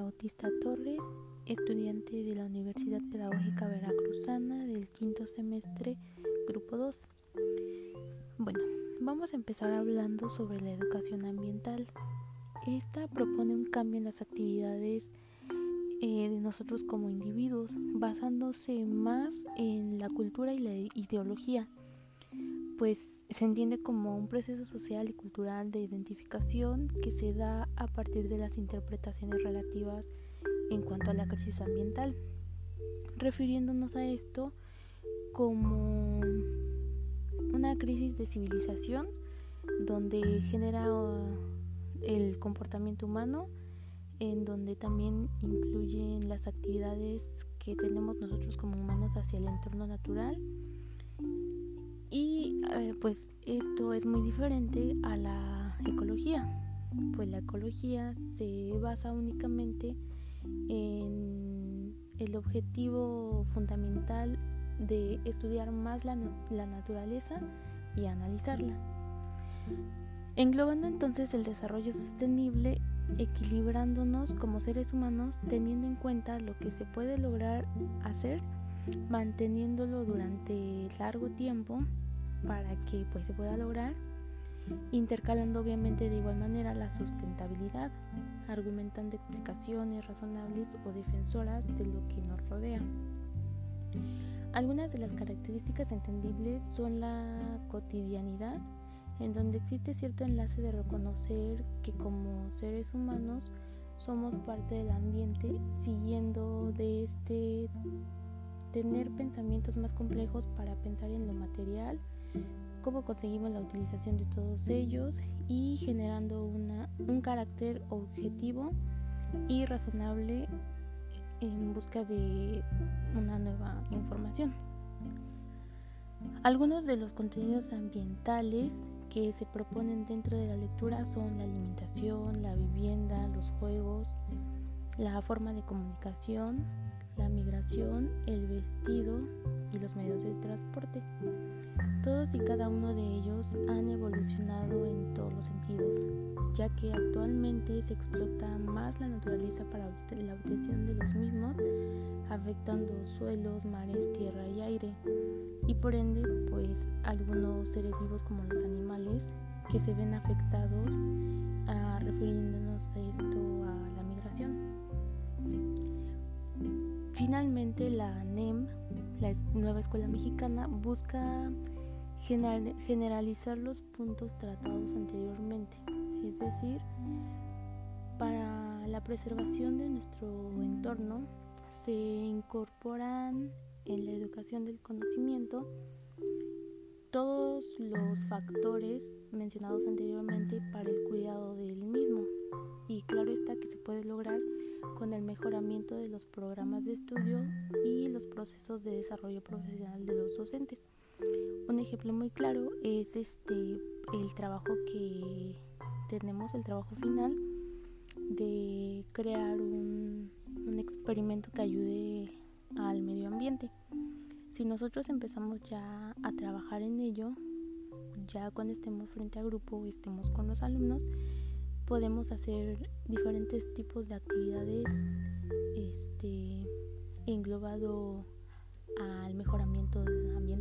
Bautista Torres, estudiante de la Universidad Pedagógica Veracruzana del quinto semestre, grupo 2. Bueno, vamos a empezar hablando sobre la educación ambiental. Esta propone un cambio en las actividades eh, de nosotros como individuos, basándose más en la cultura y la ideología, pues se entiende como un proceso social y cultural de identificación que se da a partir de las interpretaciones relativas en cuanto a la crisis ambiental, refiriéndonos a esto como una crisis de civilización donde genera el comportamiento humano, en donde también incluyen las actividades que tenemos nosotros como humanos hacia el entorno natural pues esto es muy diferente a la ecología, pues la ecología se basa únicamente en el objetivo fundamental de estudiar más la, la naturaleza y analizarla. Englobando entonces el desarrollo sostenible, equilibrándonos como seres humanos, teniendo en cuenta lo que se puede lograr hacer manteniéndolo durante largo tiempo para que pues se pueda lograr intercalando obviamente de igual manera la sustentabilidad, argumentando explicaciones razonables o defensoras de lo que nos rodea. Algunas de las características entendibles son la cotidianidad, en donde existe cierto enlace de reconocer que como seres humanos somos parte del ambiente, siguiendo de este tener pensamientos más complejos para pensar en lo material, cómo conseguimos la utilización de todos ellos y generando un carácter objetivo y razonable en busca de una nueva información. Algunos de los contenidos ambientales que se proponen dentro de la lectura son la alimentación, la vivienda, los juegos, la forma de comunicación, la migración, el vestido y los medios de transporte. Todos y cada uno de ellos han evolucionado en todos los sentidos, ya que actualmente se explota más la naturaleza para la obtención de los mismos, afectando suelos, mares, tierra y aire, y por ende, pues algunos seres vivos como los animales que se ven afectados, ah, refiriéndonos a esto a la migración. Finalmente, la NEM, la nueva escuela mexicana, busca generalizar los puntos tratados anteriormente, es decir, para la preservación de nuestro entorno se incorporan en la educación del conocimiento todos los factores mencionados anteriormente para el cuidado del mismo. Y claro está que se puede lograr con el mejoramiento de los programas de estudio y los procesos de desarrollo profesional de los docentes. Un ejemplo muy claro es este el trabajo que tenemos, el trabajo final de crear un, un experimento que ayude al medio ambiente. Si nosotros empezamos ya a trabajar en ello, ya cuando estemos frente a grupo, estemos con los alumnos, podemos hacer diferentes tipos de actividades este, englobado al mejoramiento ambiental